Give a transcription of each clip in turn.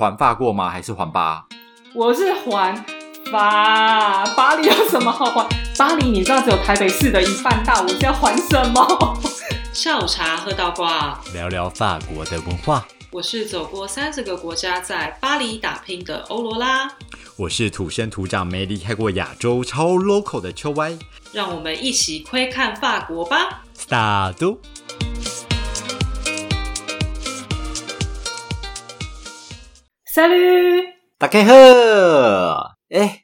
环法过吗？还是环巴？我是环法，巴黎有什么好环？巴黎你知道只有台北市的一半大，我是要环什么？下午茶喝到挂，聊聊法国的文化。我是走过三十个国家，在巴黎打拼的欧罗拉。我是土生土长没离开过亚洲、超 local 的秋歪。让我们一起窥看法国吧。Start。Salut，大家好，哎，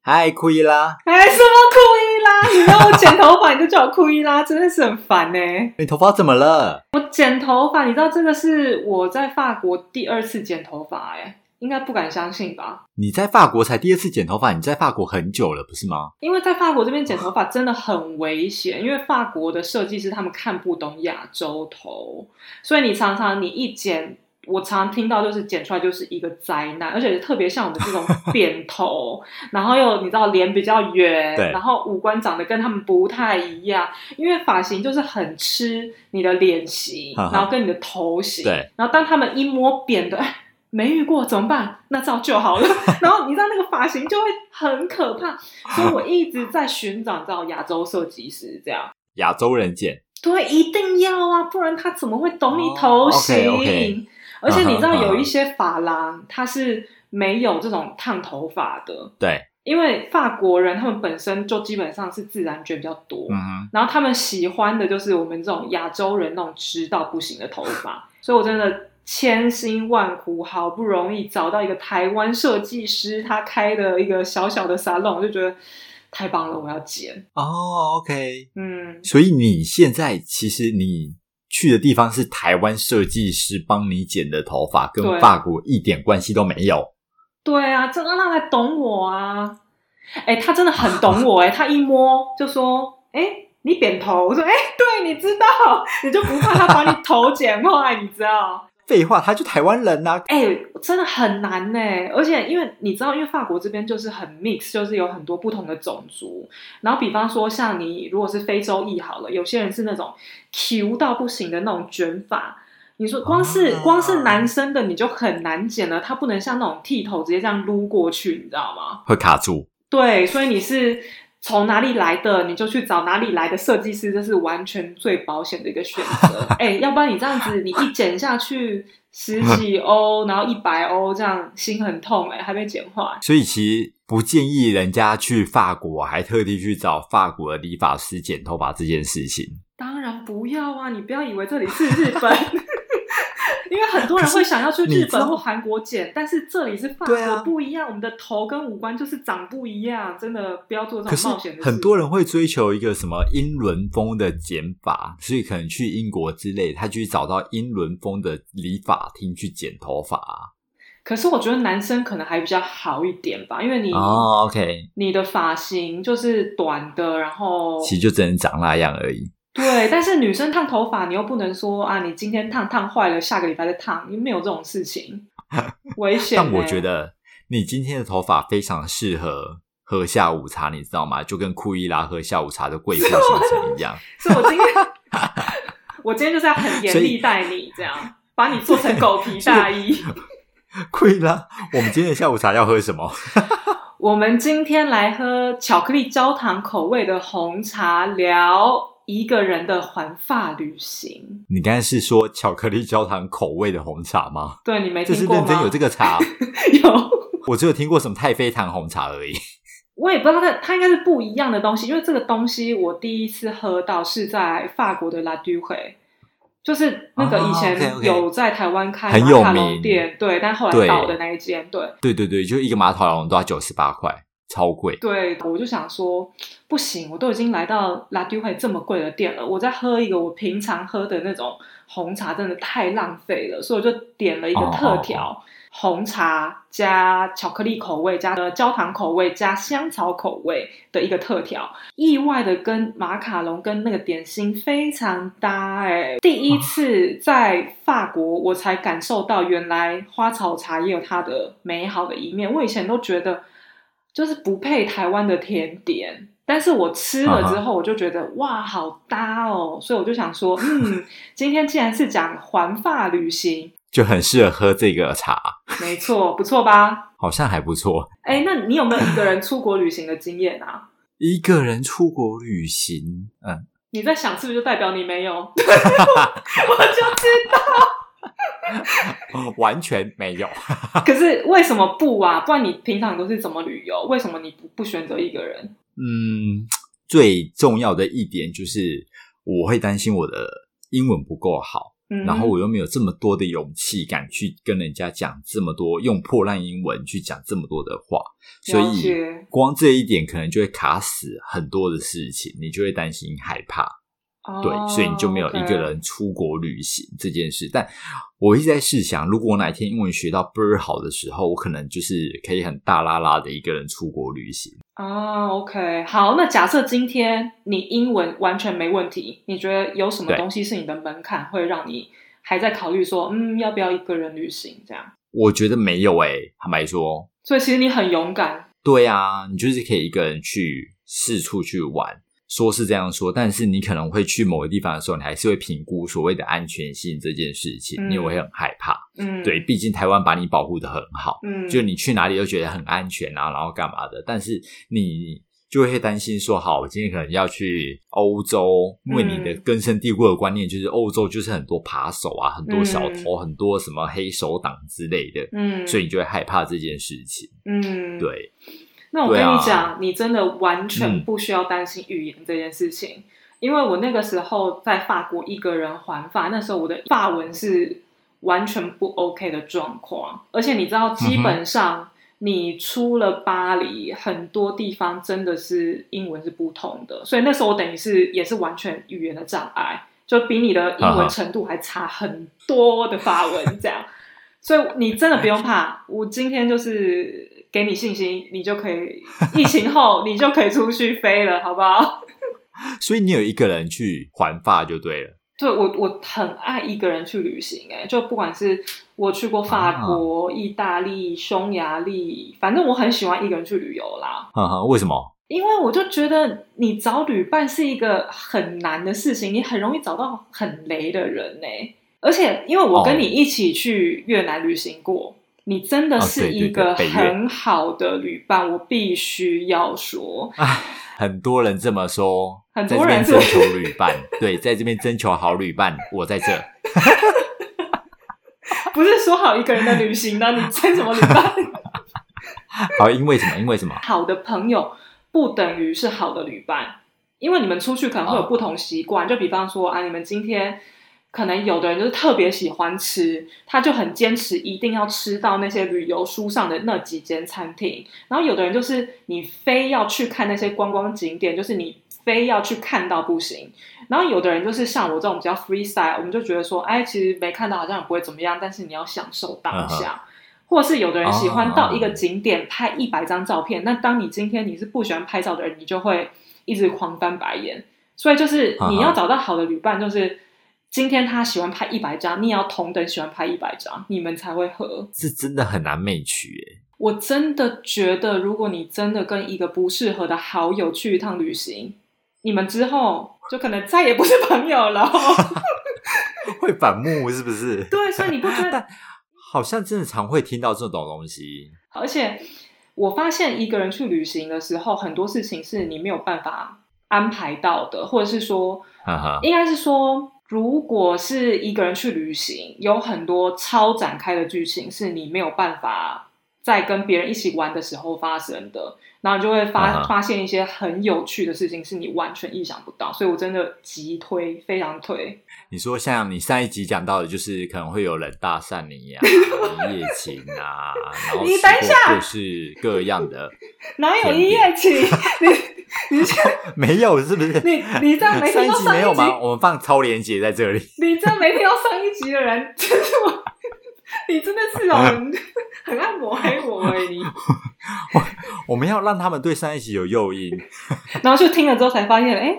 嗨，酷伊拉，哎，什么酷伊拉？你让我剪头发，你就叫我酷伊拉，真的是很烦呢、你头发怎么了？我剪头发，你知道这个是我在法国第二次剪头发，哎，应该不敢相信吧？你在法国才第二次剪头发，你在法国很久了，不是吗？因为在法国这边剪头发真的很危险，因为法国的设计师他们看不懂亚洲头，所以你常常你一剪，我常听到就是剪出来就是一个灾难，而且特别像我们这种扁头，然后又你知道脸比较圆，然后五官长得跟他们不太一样，因为发型就是很吃你的脸型，然后跟你的头型，对，然后当他们一摸扁的，哎。没遇过怎么办？那照就好了。然后你知道那个发型就会很可怕，所以我一直在寻找到亚洲设计师这样。亚洲人剪，对，一定要啊，不然他怎么会懂你头型？而且你知道有一些发廊它是没有这种烫头发的，对，因为法国人他们本身就基本上是自然卷比较多，嗯哼，然后他们喜欢的就是我们这种亚洲人那种直到不行的头发，所以我真的千辛万苦，好不容易找到一个台湾设计师，他开的一个小小的沙龙，我就觉得太棒了，我要剪。哦，OK，嗯，所以你现在其实你去的地方是台湾设计师帮你剪的头发，跟对法国一点关系都没有。对啊，真的让他懂我啊！哎，他真的很懂我哎，他一摸就说：“哎，你扁头。”我说：“哎，对，你知道，你就不怕他把你头剪坏，你知道？”废话，他就台湾人呐、哎、真的很难呢，而且因为你知道，因为法国这边就是很 mix，就是有很多不同的种族。然后比方说，像你如果是非洲裔好了，有些人是那种 Q 到不行的那种卷发。你说光是、啊光是男生的你就很难剪了，他不能像那种剃头直接这样撸过去，你知道吗？会卡住。对，所以你是从哪里来的，你就去找哪里来的设计师，这是完全最保险的一个选择。哎，要不然你这样子，你一剪下去十几欧，然后一百欧，这样心很痛哎、还被剪坏。所以其实不建议人家去法国，还特地去找法国的理发师剪头发这件事情。当然不要啊！你不要以为这里是日本。因为很多人会想要去日本或韩国剪，但是这里是法对啊国，不一样。我们的头跟五官就是长不一样，真的不要做这种冒险的事。很多人会追求一个什么英伦风的剪法，所以可能去英国之类，他就去找到英伦风的理发厅去剪头发啊。可是我觉得男生可能还比较好一点吧，因为你、哦，OK，你的发型就是短的，然后其实就只能长那样而已。对，但是女生烫头发，你又不能说啊，你今天烫烫坏了，下个礼拜再烫，因为没有这种事情，危险、欸。但我觉得你今天的头发非常适合喝下午茶，你知道吗？就跟库伊拉喝下午茶的贵妇行程一样。是我今天，我今天就是要很严厉待你，这样把你做成狗皮大衣。库伊拉，我们今天的下午茶要喝什么？我们今天来喝巧克力焦糖口味的红茶，聊一个人的环法旅行。你刚才是说巧克力焦糖口味的红茶吗？对你没这听过吗？是认真有这个茶，有。我只有听过什么太妃糖红茶而已。我也不知道它它应该是不一样的东西，因为这个东西我第一次喝到是在法国的拉杜会，就是那个哦以前有在台湾开很有马卡龙名店，对，但后来对倒的那一间，对对对对，就一个马卡龙都要九十八块，超贵。对，我就想说不行，我都已经来到拉杜会这么贵的店了，我再喝一个我平常喝的那种红茶，真的太浪费了，所以我就点了一个哦特调。红茶加巧克力口味，加呃焦糖口味，加香草口味的一个特调，意外的跟马卡龙跟那个点心非常搭哎、第一次在法国，我才感受到原来花草茶也有它的美好的一面。我以前都觉得就是不配台湾的甜点，但是我吃了之后，我就觉得、哇，好搭哦，所以我就想说，嗯，今天既然是讲环法旅行。就很适合喝这个茶，没错，不错吧？好像还不错。哎，那你有没有一个人出国旅行的经验啊？一个人出国旅行，嗯，你在想是不是就代表你没有？我就知道，完全没有。可是为什么不啊？不然你平常都是怎么旅游？为什么你不不选择一个人？嗯，最重要的一点就是我会担心我的英文不够好。然后我又没有这么多的勇气，敢去跟人家讲这么多，用破烂英文去讲这么多的话，所以光这一点可能就会卡死很多的事情，你就会担心害怕。对，所以你就没有一个人出国旅行这件事。但我一直在试想，如果我哪一天英文学到倍儿好的时候，我可能就是可以很大拉拉的一个人出国旅行。啊，OK，好，那假设今天你英文完全没问题，你觉得有什么东西是你的门槛，会让你还在考虑说，嗯，要不要一个人旅行？这样？我觉得没有诶，坦白说。所以其实你很勇敢。对啊，你就是可以一个人去四处去玩。说是这样说，但是你可能会去某个地方的时候，你还是会评估所谓的安全性这件事情，你会很害怕。嗯，对，毕竟台湾把你保护的很好，嗯，就你去哪里都觉得很安全啊，然后干嘛的，但是你就会担心说，好，我今天可能要去欧洲，因为你的根深蒂固的观念就是欧洲就是很多扒手啊，很多小偷，很多什么黑手党之类的，嗯，所以你就会害怕这件事情，嗯，对。那我跟你讲，你真的完全不需要担心语言这件事情，因为我那个时候在法国一个人环法，那时候我的法文是完全不 OK 的状况，而且你知道，基本上你出了巴黎，很多地方真的是英文是不通的，所以那时候我等于是也是完全语言的障碍，就比你的英文程度还差很多的法文这样，所以你真的不用怕，我今天就是。给你信心，你就可以疫情后你就可以出去飞了，好不好？所以你有一个人去环法就对了。对，我我很爱一个人去旅行，哎，就不管是我去过法国、意大利、匈牙利，反正我很喜欢一个人去旅游啦。哈哈，为什么？因为我就觉得你找旅伴是一个很难的事情，你很容易找到很雷的人呢。而且因为我跟你一起去越南旅行过。你真的是一个很好的旅伴，我必须要说。唉，很多人这么说，很多人征求旅伴，对，在这边征求好旅伴，我在这。不是说好一个人的旅行呢？你征什么旅伴？好，因为什么？因为什么？好的朋友不等于是好的旅伴，因为你们出去可能会有不同习惯。就比方说啊，你们今天。可能有的人就是特别喜欢吃，他就很坚持一定要吃到那些旅游书上的那几间餐厅。然后有的人就是你非要去看那些观光景点，就是你非要去看到不行。然后有的人就是像我这种比较 free style，我们就觉得说，哎，其实没看到好像也不会怎么样，但是你要享受当下。或是有的人喜欢到一个景点拍一百张照片，那当你今天你是不喜欢拍照的人，你就会一直狂翻白眼。所以就是你要找到好的旅伴，就是。今天他喜欢拍一百张，你也要同等喜欢拍一百张，你们才会合。是真的很难媚取耶。我真的觉得，如果你真的跟一个不适合的好友去一趟旅行，你们之后就可能再也不是朋友了。会反目是不是？对，所以你不觉得？好像真的常会听到这种东西。而且我发现，一个人去旅行的时候，很多事情是你没有办法安排到的，或者是说，应该是说。如果是一个人去旅行，有很多超展开的剧情是你没有办法在跟别人一起玩的时候发生的，然后就会发发现一些很有趣的事情是你完全意想不到，所以我真的极推，非常推。你说像你上一集讲到的，就是可能会有人搭讪你呀，一夜情啊，然后你等一下，各式各样的，哪有一夜情？你这 没有是不是？你你这样没听到上一集？我们放超连接在这里。你这样没听到上一集的人，真是我，你真的是很很爱抹黑我哎！你，我我们要让他们对上一集有诱因，然后就听了之后才发现，哎，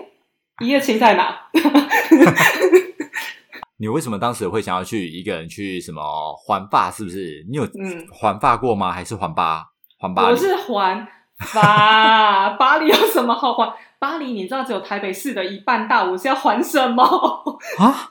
一夜情在哪？你为什么当时会想要去一个人去什么环霸？是不是？你有嗯环霸过吗？还是环巴？环巴？我是环。巴巴黎有什么好还？巴黎你知道只有台北市的一半大，我是要还什么啊？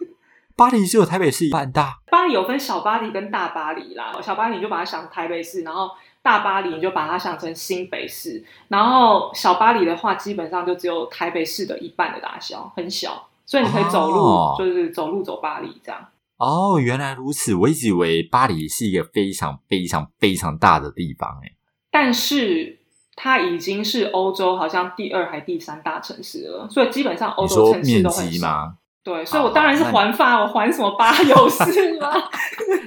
巴黎只有台北市一半大。巴黎有分小巴黎跟大巴黎啦，小巴黎你就把它想成台北市，然后大巴黎你就把它想成新北市，然后小巴黎的话，基本上就只有台北市的一半的大小，很小，所以你可以走路，哦就是走路走巴黎这样。哦，原来如此，我一直以为巴黎是一个非常非常非常大的地方，哎，但是它已经是欧洲好像第二还第三大城市了，所以基本上欧洲城市面都很小。积吗？对，所以我当然是那环法，我还什么巴有事吗？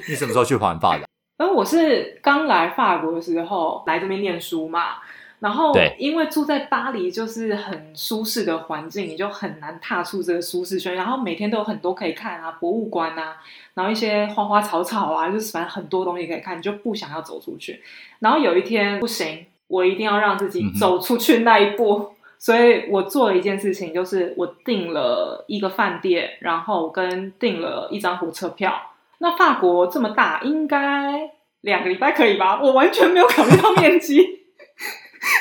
你什么时候去环法的？然 后我是刚来法国的时候来这边念书嘛，然后因为住在巴黎就是很舒适的环境，你就很难踏出这个舒适圈。然后每天都有很多可以看啊，博物馆啊，然后一些花花草草啊，就是反正很多东西可以看，你就不想要走出去。然后有一天不行，我一定要让自己走出去那一步。所以我做了一件事情，就是我订了一个饭店，然后跟订了一张火车票。那法国这么大，应该两个礼拜可以吧？我完全没有考虑到面积，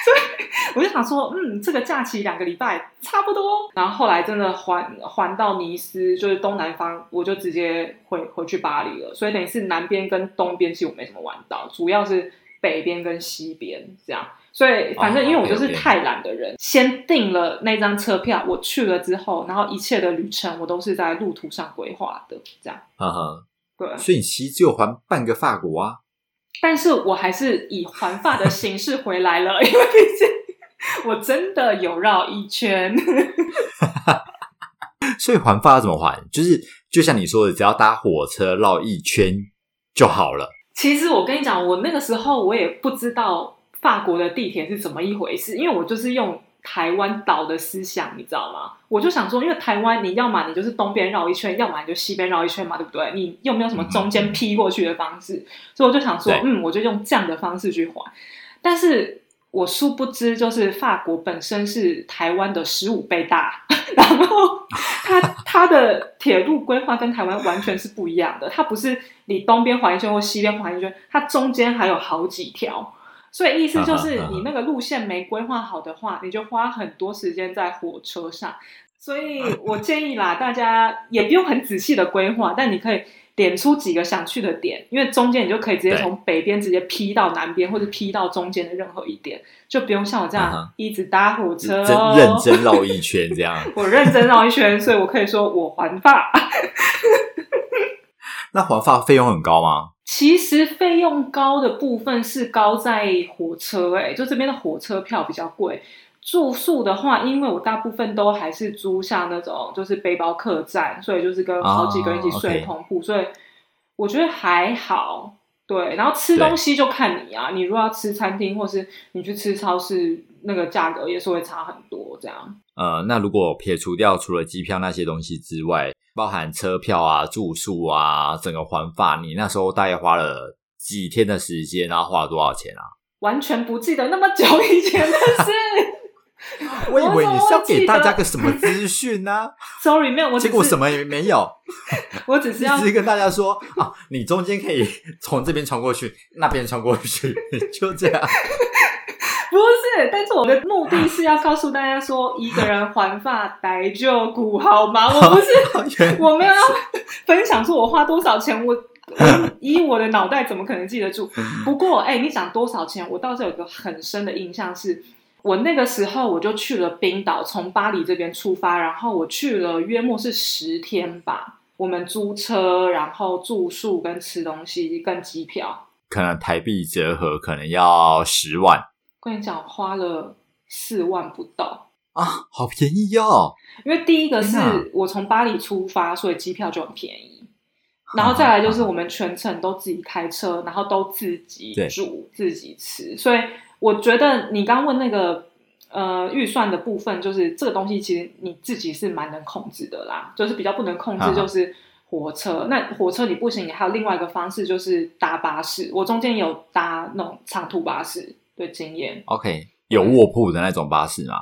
所以我就想说，嗯，这个假期两个礼拜差不多。然后后来真的环环到尼斯，就是东南方，我就直接回回去巴黎了。所以等于是南边跟东边其实我没什么玩到，主要是北边跟西边这样。所以反正因为我就是太懒的人，先订了那张车票，我去了之后，然后一切的旅程我都是在路途上规划的，这样哈哈，对。所以你其实只有环半个法国啊。但是我还是以环法的形式回来了，因为毕竟我真的有绕一圈。所以环法要怎么环？就是就像你说的，只要搭火车绕一圈就好了。其实我跟你讲，我那个时候我也不知道法国的地铁是怎么一回事，因为我就是用台湾岛的思想，你知道吗？我就想说，因为台湾你要么你就是东边绕一圈，要么你就西边绕一圈嘛，对不对？你又没有什么中间劈过去的方式，所以我就想说，嗯，我就用这样的方式去环。但是我殊不知，就是法国本身是台湾的十五倍大，然后它它的铁路规划跟台湾完全是不一样的。它不是你东边环一圈或西边环一圈，它中间还有好几条。所以意思就是，你那个路线没规划好的话，你就花很多时间在火车上。所以我建议啦，大家也不用很仔细的规划，但你可以点出几个想去的点，因为中间你就可以直接从北边直接劈到南边，或者劈到中间的任何一点，就不用像我这嗯样一直搭火车。认真绕一圈这样。我认真绕一圈，所以我可以说我环法。那环发费用很高吗？其实费用高的部分是高在火车、欸，就这边的火车票比较贵。住宿的话，因为我大部分都还是租像那种就是背包客栈，所以就是跟好几个人一起睡同铺，所以我觉得还好。对，然后吃东西就看你啊，你如果要吃餐厅，或是你去吃超市，那个价格也是会差很多。这样，呃，那如果撇除掉除了机票那些东西之外，包含车票啊、住宿啊，整个环法，你那时候大概花了几天的时间，然后花了多少钱啊？完全不记得那么久以前的事。我以为你是要给大家个个什么资讯呢？sorry，没有，结果什么也没有，我只是要只是跟大家说啊，你中间可以从这边穿过去，那边穿过去，就这样。不是，但是我的目的是要告诉大家说，一个人环发白就古，好吗？我不是，原我没有要分享说我花多少钱，我 我以我的脑袋怎么可能记得住？不过，哎、你讲多少钱，我倒是有个很深的印象是。我那个时候我就去了冰岛，从巴黎这边出发，然后我去了约莫是十天吧。我们租车，然后住宿跟吃东西跟机票，可能台币折合可能要十万跟你讲花了四万不到。啊，好便宜哦。因为第一个是我从巴黎出发，所以机票就很便宜。然后再来就是我们全程都自己开车，然后都自己对煮、自己吃，所以我觉得你刚问那个呃预算的部分，就是这个东西其实你自己是蛮能控制的啦，就是比较不能控制啊就是火车。那火车你不行，你还有另外一个方式就是搭巴士。我中间有搭那种长途巴士的经验。OK，有卧铺的那种巴士吗？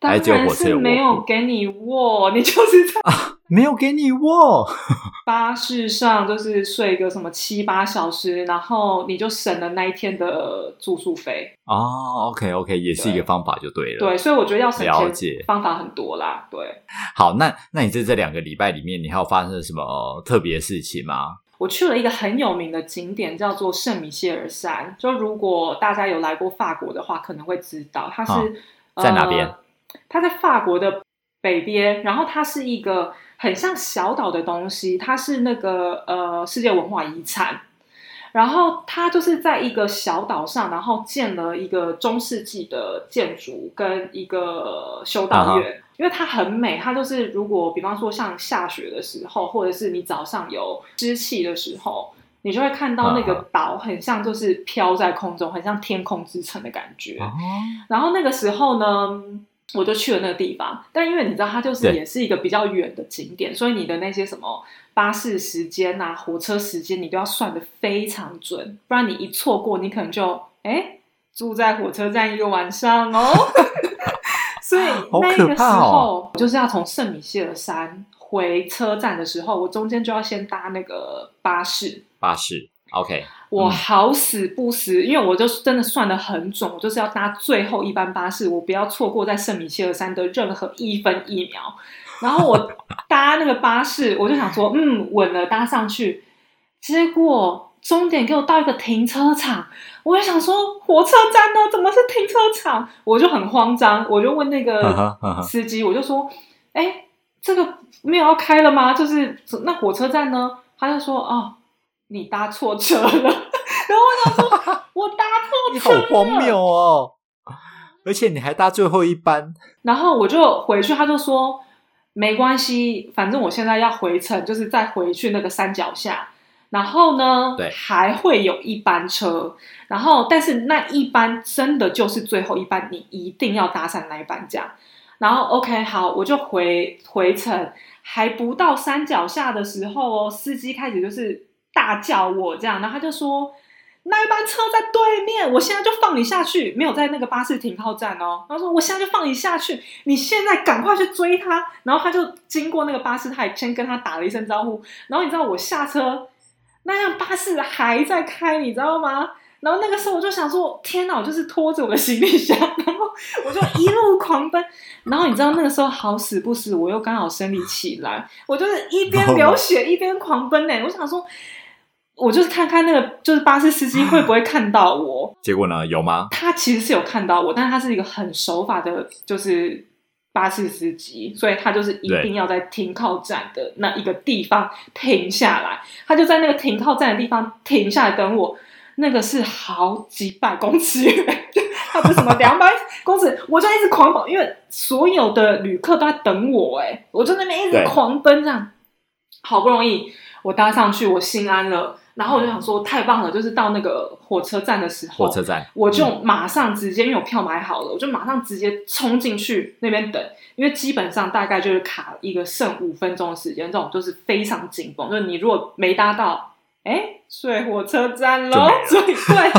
还只有火车有没有给你卧，你就是在啊，没有给你卧。巴士上就是睡个什么七八小时，然后你就省了那一天的住宿费。哦，OK OK，也是一个方法，就对了。对，所以我觉得要省了解方法很多啦。对，好，那那你在这两个礼拜里面，你还有发生什么特别事情吗？我去了一个很有名的景点，叫做圣米歇尔山。就如果大家有来过法国的话，可能会知道它是在哪边。它在法国的北边，然后它是一个很像小岛的东西，它是那个呃世界文化遗产。然后它就是在一个小岛上，然后建了一个中世纪的建筑跟一个修道院，因为它很美。它就是如果比方说像下雪的时候，或者是你早上有湿气的时候，你就会看到那个岛很像就是飘在空中，很像天空之城的感觉。然后那个时候呢？我就去了那个地方，但因为你知道它就是也是一个比较远的景点，所以你的那些什么巴士时间啊、火车时间，你都要算的非常准，不然你一错过，你可能就哎住在火车站一个晚上哦。所以那个时候就是要从圣米歇尔山回车站的时候，我中间就要先搭那个巴士。巴士，OK。我好死不死，因为我就真的算的很准，我就是要搭最后一班巴士，我不要错过在圣米歇尔山的任何一分一秒。然后我搭那个巴士，我就想说，嗯，稳了，搭上去。结果终点给我到一个停车场，我就想说，火车站呢？怎么是停车场？我就很慌张，我就问那个司机，我就说，哎，这个没有要开了吗？就是那火车站呢？他就说，哦。你搭错车了，然后我想说，我搭错车，你好荒谬哦！而且你还搭最后一班，然后我就回去，他就说没关系，反正我现在要回程，就是再回去那个山脚下，然后呢，对，还会有一班车，然后但是那一班真的就是最后一班，你一定要搭上那一班这样。然后 OK 好，我就回回程，还不到山脚下的时候哦，司机开始就是。大叫我这样，然后他就说那一班车在对面，我现在就放你下去，没有在那个巴士停靠站哦。他说我现在就放你下去，你现在赶快去追他。然后他就经过那个巴士，他也先跟他打了一声招呼。然后你知道我下车，那辆巴士还在开，你知道吗？然后那个时候我就想说，天哪，我就是拖着我的行李箱，然后我就一路狂奔。然后你知道那个时候好死不死，我又刚好生理起来，我就是一边流血一边狂奔呢。我想说。我就是看看那个，就是巴士司机会不会 看到我？结果呢？有吗？他其实是有看到我，但是他是一个很守法的，就是巴士司机，所以他就是一定要在停靠站的那一个地方停下来。他就在那个停靠站的地方停下来等我。那个是好几百公尺远，他不是什么 两百公尺，我就一直狂跑，因为所有的旅客都在等我。哎，我就那边一直狂奔，这样好不容易我搭上去，我心安了。然后我就想说，太棒了！就是到那个火车站的时候，火车站，我就马上直接，因为我票买好了，我就马上直接冲进去那边等。因为基本上大概就是卡一个剩五分钟的时间，这种就是非常紧绷。就是你如果没搭到，哎，睡火车站喽。所以对，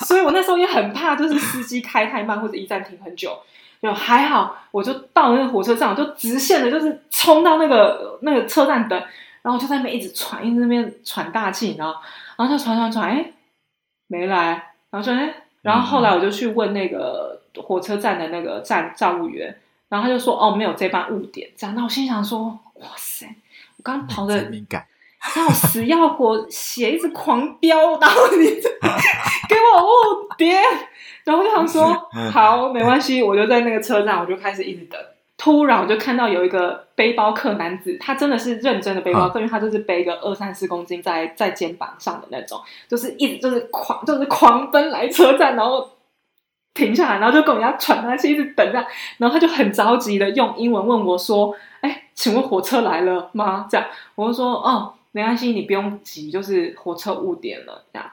所以我那时候也很怕，就是司机开太慢或者一站停很久。就还好，我就到那个火车站，我就直线的，就是冲到那个那个车站等。然后我就在那边一直喘，一直那边喘大气，然后，然后就喘喘喘，哎，没来，然后说，哎，然后后来我就去问那个火车站的那个站站务员，然后他就说，哦，没有这班误点，这样。那我心想说，哇塞，我刚跑的要死要活，血一直狂飙，然后你 给我误点，然后我就想说，好，没关系，我就在那个车站，我就开始一直等。突然我就看到有一个背包客男子，他真的是认真的背包客，因为他就是背个二三十公斤在在肩膀上的那种，就是一直就是狂就是狂奔来车站，然后停下来，然后就跟我们家喘他气，一直等着，然后他就很着急的用英文问我说：“哎，请问火车来了吗？”这样我就说：“哦，没关系，你不用急，就是火车误点了。”这样，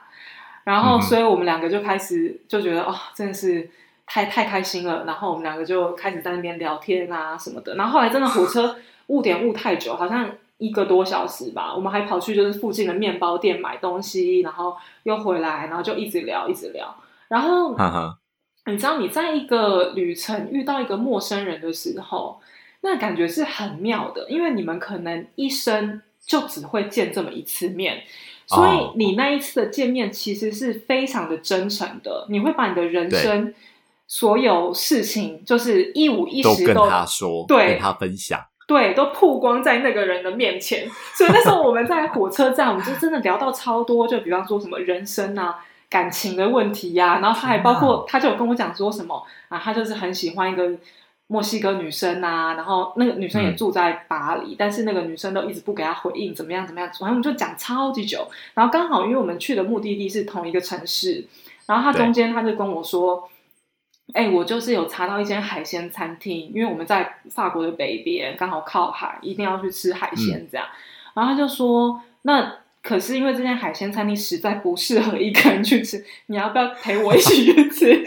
然后所以我们两个就开始就觉得哦，真的是。太太开心了，然后我们两个就开始在那边聊天啊什么的。然后后来真的火车 误点误太久，好像一个多小时吧。我们还跑去就是附近的面包店买东西，然后又回来，然后就一直聊一直聊。然后你知道你在一个旅程遇到一个陌生人的时候，那感觉是很妙的，因为你们可能一生就只会见这么一次面，所以你那一次的见面其实是非常的真诚的，你会把你的人生所有事情就是一五一十都跟他说，对，跟他分享。对，都曝光在那个人的面前，所以那时候我们在火车站，我们就真的聊到超多，就比方说什么人生啊、感情的问题呀，然后他还包括，他就有跟我讲说什么啊，他就是很喜欢一个墨西哥女生啊，然后那个女生也住在巴黎，但是那个女生都一直不给他回应，怎么样怎么样，反正我们就讲超级久，然后刚好因为我们去的目的地是同一个城市，然后他中间他就跟我说。哎，我就是有查到一间海鲜餐厅，因为我们在法国的北边，刚好靠海，一定要去吃海鲜这样。然后他就说，那可是因为这间海鲜餐厅实在不适合一个人去吃，你要不要陪我一起去吃？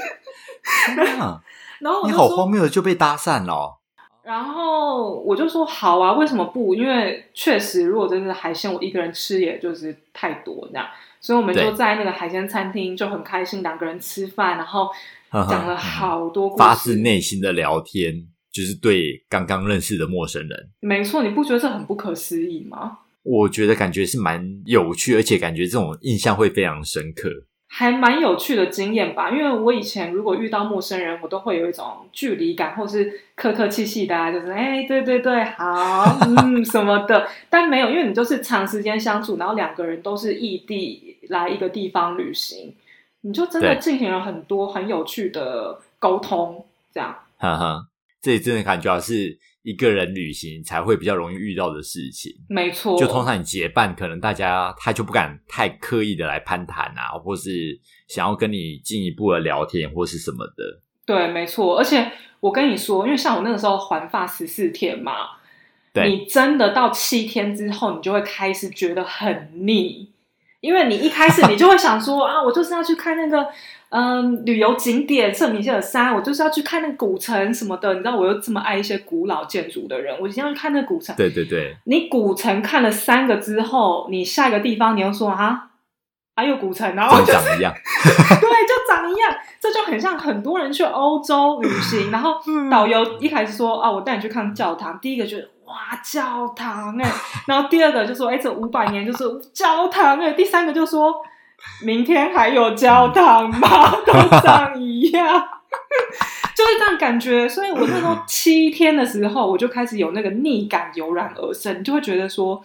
然后你好荒谬的就被搭讪了。然后我就说好啊，为什么不？因为确实，如果真的海鲜，我一个人吃也就是太多这样，所以我们就在那个海鲜餐厅就很开心，两个人吃饭，然后。讲了好多发自内心的聊天，就是对刚刚认识的陌生人。没错，你不觉得这很不可思议吗？我觉得感觉是蛮有趣，而且感觉这种印象会非常深刻，还蛮有趣的经验吧。因为我以前如果遇到陌生人，我都会有一种距离感，或是客客气气的，就是哎，对对对，好，嗯，什么的。但没有，因为你就是长时间相处，然后两个人都是异地来一个地方旅行。你就真的进行了很多很有趣的沟通，这样。哈哈，这真的感觉是一个人旅行才会比较容易遇到的事情。没错，就通常你结伴，可能大家他就不敢太刻意的来攀谈啊，或是想要跟你进一步的聊天或是什么的。对，没错。而且我跟你说，因为像我那个时候环发十四天嘛，你真的到七天之后，你就会开始觉得很腻。因为你一开始你就会想说 啊，我就是要去看那个嗯旅游景点圣米歇尔山，我就是要去看那个古城什么的。你知道我又这么爱一些古老建筑的人，我一定要去看那个古城。对对对，你古城看了三个之后，你下一个地方你又说啊，还有古城，然后就长一样，对，就长一样，这就很像很多人去欧洲旅行，然后导游一开始说啊，我带你去看教堂，第一个就是。哇，教堂哎！然后第二个就说，哎，这五百年就是教堂哎。第三个就说，明天还有教堂吗？都长一样，就是这样感觉。所以我那时候七天的时候，我就开始有那个逆感油然而生，就会觉得说，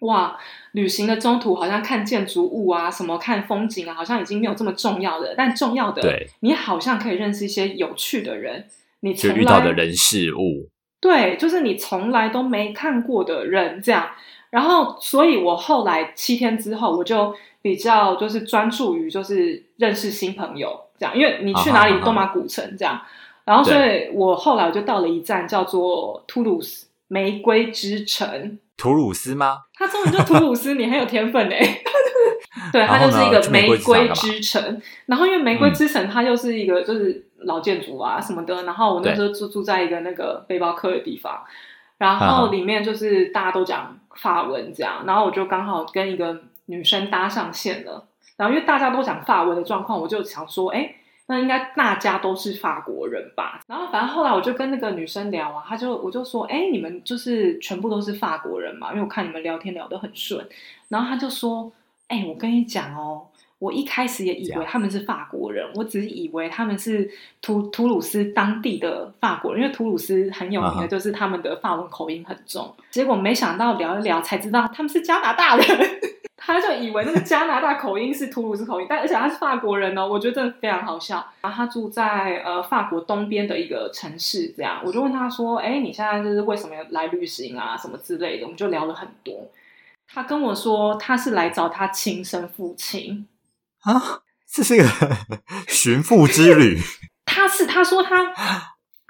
哇，旅行的中途好像看建筑物啊，什么看风景啊，好像已经没有这么重要的。但重要的，对，你好像可以认识一些有趣的人，你就遇到的人事物。对，就是你从来都没看过的人，这样。然后，所以我后来七天之后，我就比较就是专注于就是认识新朋友，这样。因为你去哪里，多马古城这样。然后，所以我后来我就到了一站叫做图鲁斯玫瑰之城。图鲁斯吗？它中文就图鲁斯，你很有天分哎。对，它就是一个玫瑰之城。然后，因为玫瑰之城，它又是一个就是。老建筑啊什么的，然后我那时候住住在一个那个背包客的地方，然后里面就是大家都讲法文这样，然后我就刚好跟一个女生搭上线了，然后因为大家都讲法文的状况，我就想说，哎，那应该大家都是法国人吧？然后反正后来我就跟那个女生聊啊，她就我就说，哎，你们就是全部都是法国人嘛？因为我看你们聊天聊得很顺，然后她就说，哎，我跟你讲哦。我一开始也以为他们是法国人，我只是以为他们是图图鲁斯当地的法国人，因为图鲁斯很有名的就是他们的法文口音很重。结果没想到聊一聊才知道他们是加拿大人，他就以为那个加拿大口音是图鲁斯口音，但而且他是法国人哦，我觉得真的非常好笑。然后他住在呃法国东边的一个城市，这样我就问他说：“哎，你现在就是为什么要来旅行啊？什么之类的？”我们就聊了很多。他跟我说他是来找他亲生父亲。啊，这是一个 寻父之旅。他是他说他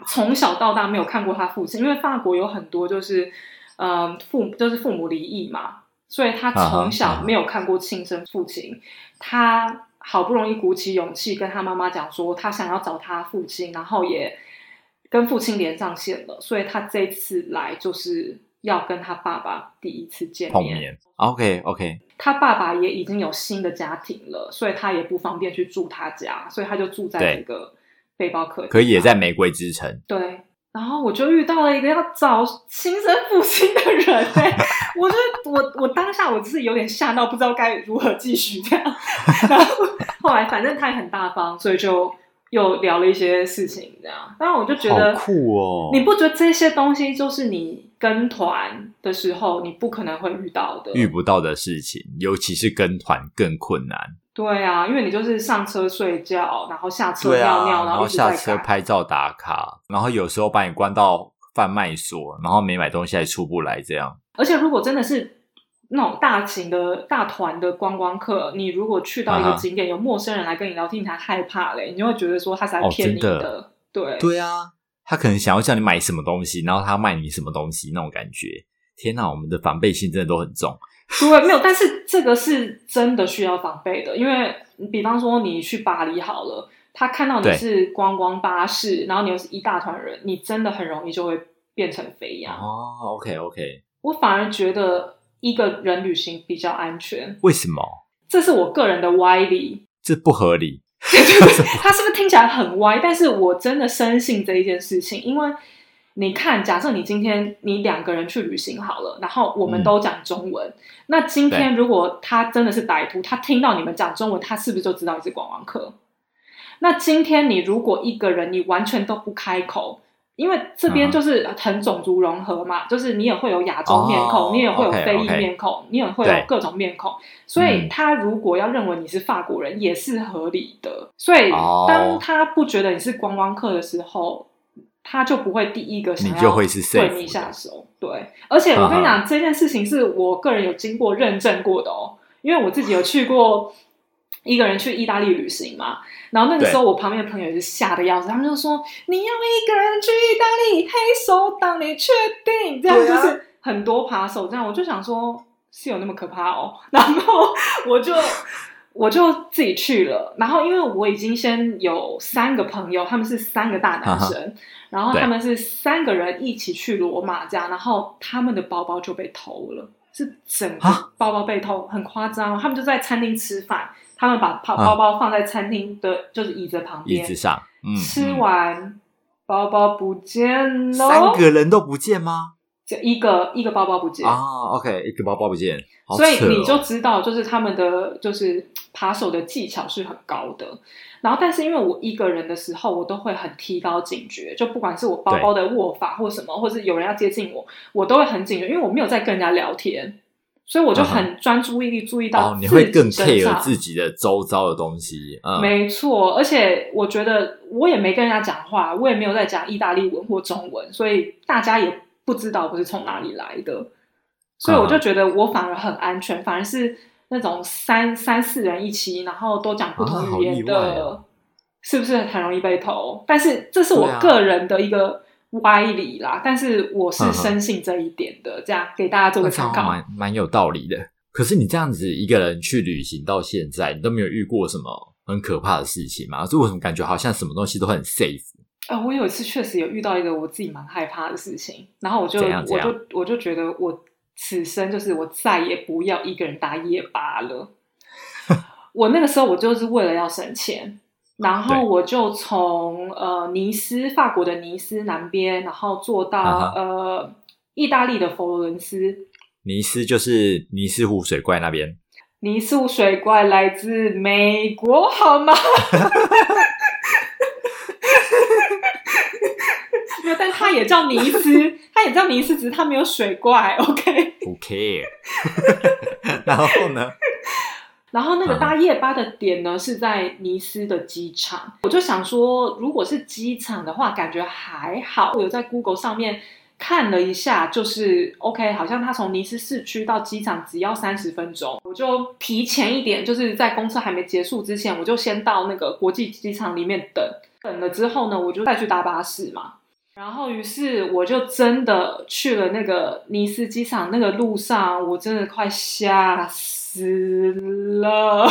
从小到大没有看过他父亲，因为法国有很多就是呃父就是父母离异嘛，所以他从小没有看过亲生父亲。他好不容易鼓起勇气跟他妈妈讲说，他想要找他父亲，然后也跟父亲连上线了，所以他这次来就是要跟他爸爸第一次见面。OK OK。他爸爸也已经有新的家庭了，所以他也不方便去住他家，所以他就住在这个背包客可以也在玫瑰之城。对，然后我就遇到了一个要找亲生父亲的人哎，我就我我当下我只是有点吓到，不知道该如何继续这样。然后后来反正他也很大方，所以就又聊了一些事情这样。但我就觉得酷哦，你不觉得这些东西就是你跟团的时候你不可能会遇到的，遇不到的事情，尤其是跟团更困难。对啊，因为你就是上车睡觉，然后下车尿尿，然后下车拍照打卡，然后有时候把你关到贩卖所，然后没买东西还出不来，这样。而且如果真的是那种大型的大团的观光客，你如果去到一个景点，有陌生人来跟你聊天，你还害怕嘞，你就会觉得说他是来骗你的。对对啊，他可能想要叫你买什么东西，然后他卖你什么东西那种感觉。天哪，我们的防备心真的都很重。对，没有，但是这个是真的需要防备的，因为比方说你去巴黎好了，他看到你是观光巴士，然后你又是一大团人，你真的很容易就会变成肥羊。哦，OK OK，我反而觉得一个人旅行比较安全。为什么？这是我个人的歪理。这不合理。他是不是听起来很歪？但是我真的深信这一件事情，因为。你看，假设你今天你两个人去旅行好了，然后我们都讲中文。那今天如果他真的是歹徒，他听到你们讲中文，他是不是就知道你是观光客？那今天你如果一个人你完全都不开口，因为这边就是很种族融合嘛，就是你也会有亚洲面孔，你也会有非裔面孔，你也会有各种面孔，所以他如果要认为你是法国人，也是合理的。所以当他不觉得你是观光客的时候。他就不会第一个想要对你下手，对。而且我跟你讲，这件事情是我个人有经过认证过的哦，因为我自己有去过一个人去意大利旅行嘛。然后那个时候，我旁边的朋友是吓得要死，他们就说：“你要一个人去意大利，黑手党，你确定？”这样就是很多扒手这样，我就想说，是有那么可怕哦？然后我就。我就自己去了，然后因为我已经先有三个朋友，他们是三个大男生，然后他们是三个人一起去罗马这样，然后他们的包包就被偷了，是整个包包被偷，很夸张。他们就在餐厅吃饭，他们把包包包放在餐厅的就是椅子旁边，椅子上，吃完包包不见了，三个人都不见吗？就一个一个包包不见。啊，OK，一个包包不见，所以你就知道，就是他们的就是扒手的技巧是很高的。然后，但是因为我一个人的时候，我都会很提高警觉，就不管是我包包的握法或什么，或是有人要接近我，我都会很警觉，因为我没有在跟人家聊天，所以我就很专注意力注意到你会更 care 自己的周遭的东西。没错，而且我觉得我也没跟人家讲话，我也没有在讲意大利文或中文，所以大家也。不知道我是从哪里来的，所以我就觉得我反而很安全，反而是那种三三四人一起，然后都讲不同语言的，是不是很容易被偷？但是这是我个人的一个歪理啦，但是我是深信这一点的，这样给大家做个参考，蛮蛮有道理的。可是你这样子一个人去旅行到现在，你都没有遇过什么很可怕的事情吗？就为什么感觉好像什么东西都很 safe？呃，我有一次确实有遇到一个我自己蛮害怕的事情，然后我就我就我就觉得我此生就是我再也不要一个人打夜巴了。我那个时候我就是为了要省钱，然后我就从呃尼斯法国的尼斯南边，然后坐到呃意大利的佛罗伦斯。尼斯就是尼斯湖水怪那边。尼斯湖水怪来自美国，好吗？但他也叫尼斯，他也叫尼斯，只是他没有水怪。OK，不 care。然后呢？然后那个搭夜巴的点呢是在尼斯的机场。我就想说，如果是机场的话，感觉还好。我有在 Google 上面看了一下，就是 OK，好像他从尼斯市区到机场只要三十分钟。我就提前一点，就是在公车还没结束之前，我就先到那个国际机场里面等。等了之后呢，我就再去搭巴士嘛。然后，于是我就真的去了那个尼斯机场。那个路上，我真的快吓死了。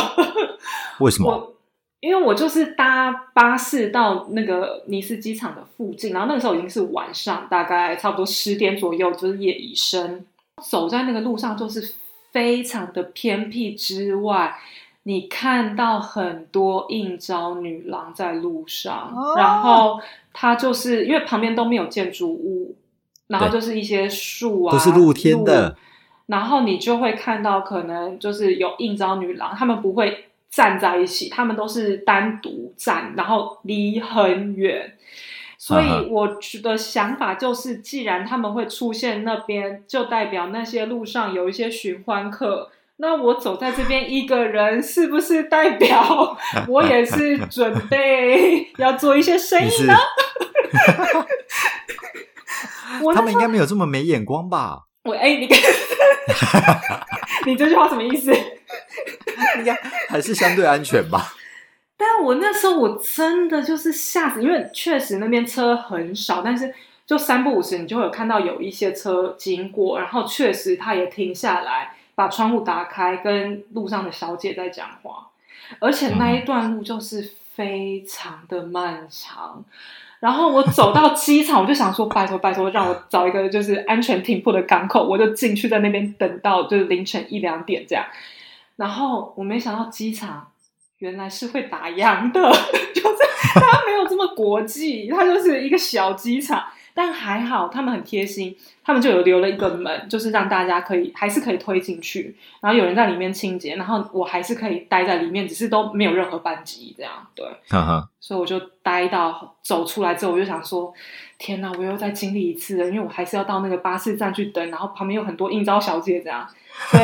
为什么？因为我就是搭巴士到那个尼斯机场的附近，然后那个时候已经是晚上，大概差不多十点左右，就是夜已深。走在那个路上，就是非常的偏僻之外，你看到很多应招女郎在路上，然后她就是因为旁边都没有建筑物，然后就是一些树啊，都是露天的，然后你就会看到可能就是有应招女郎，他们不会站在一起，他们都是单独站，然后离很远。所以我的想法就是，既然他们会出现那边，就代表那些路上有一些寻欢客。那我走在这边一个人，是不是代表 我也是准备要做一些生意呢？他们应该没有这么没眼光吧？我哎，你 你这句话什么意思？应该还是相对安全吧。但我那时候我真的就是吓死，因为确实那边车很少，但是就三不五时你就会有看到有一些车经过，然后确实他也停下来，把窗户打开，跟路上的小姐在讲话，而且那一段路就是非常的漫长。然后我走到机场，我就想说拜托拜托，让我找一个就是安全停泊的港口，我就进去在那边等到就是凌晨一两点这样。然后我没想到机场。原来是会打烊的，就是它没有这么国际，它就是一个小机场。但还好，他们很贴心，他们就有留了一个门，就是让大家可以还是可以推进去，然后有人在里面清洁，然后我还是可以待在里面，只是都没有任何班级这样。对，哈哈所以我就待到走出来之后，我就想说：天哪，我又再经历一次了，因为我还是要到那个巴士站去等，然后旁边有很多应招小姐这样。对。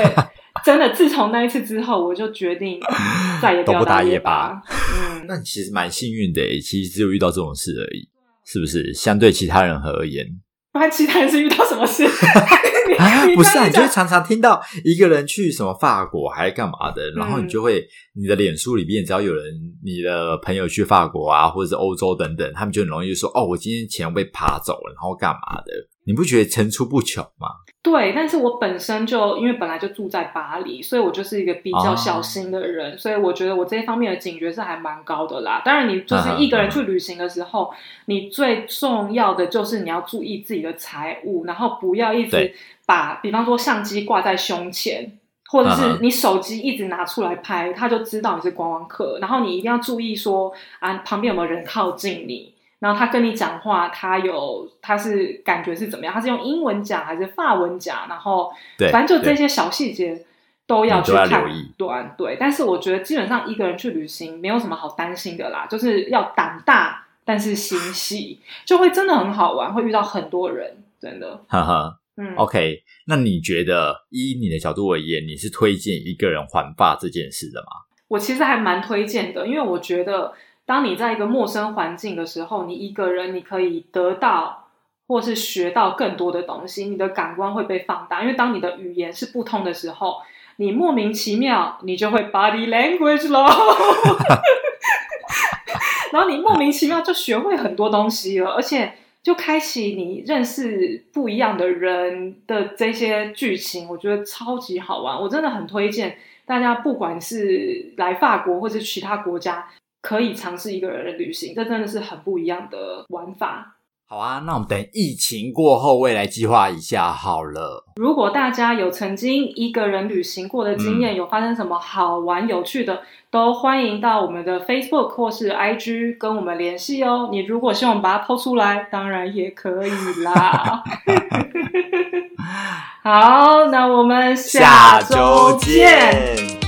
真的，自从那一次之后，我就决定再也不要打夜吧。嗯，那你其实蛮幸运的，其实只有遇到这种事而已，是不是？相对其他人而言，不然其他人是遇到什么事？不是啊，你就会常常听到一个人去什么法国还是干嘛的，然后你就会你的脸书里面只要有人你的朋友去法国啊，或者是欧洲等等，他们就很容易说哦，我今天钱被扒走了，然后干嘛的？你不觉得层出不穷吗？对，但是我本身就因为本来就住在巴黎，所以我就是一个比较小心的人，所以我觉得我这一方面的警觉是还蛮高的啦。当然，你就是一个人去旅行的时候，你最重要的就是你要注意自己的财物，然后不要一直把，比方说相机挂在胸前，或者是你手机一直拿出来拍，他就知道你是观光客。然后你一定要注意说啊，旁边有没有人靠近你。然后他跟你讲话，他有他是感觉是怎么样？他是用英文讲还是法文讲？然后，反正就这些小细节都要去看。对对，但是我觉得基本上一个人去旅行没有什么好担心的啦，就是要胆大，但是心细，就会真的很好玩，会遇到很多人，真的。哈哈，嗯，OK，那你觉得以你的角度而言，你是推荐一个人环发这件事的吗？我其实还蛮推荐的，因为我觉得。当你在一个陌生环境的时候，你一个人，你可以得到或是学到更多的东西，你的感官会被放大。因为当你的语言是不通的时候，你莫名其妙，你就会 body language 咯。然后你莫名其妙就学会很多东西了，而且就开启你认识不一样的人的这些剧情，我觉得超级好玩。我真的很推荐大家，不管是来法国或者其他国家。可以尝试一个人的旅行，这真的是很不一样的玩法。好啊，那我们等疫情过后，未来计划一下好了。如果大家有曾经一个人旅行过的经验，有发生什么好玩有趣的，都欢迎到我们的 Facebook 或是 IG 跟我们联系哦。你如果希望把它抛出来，当然也可以啦。好，那我们下周见。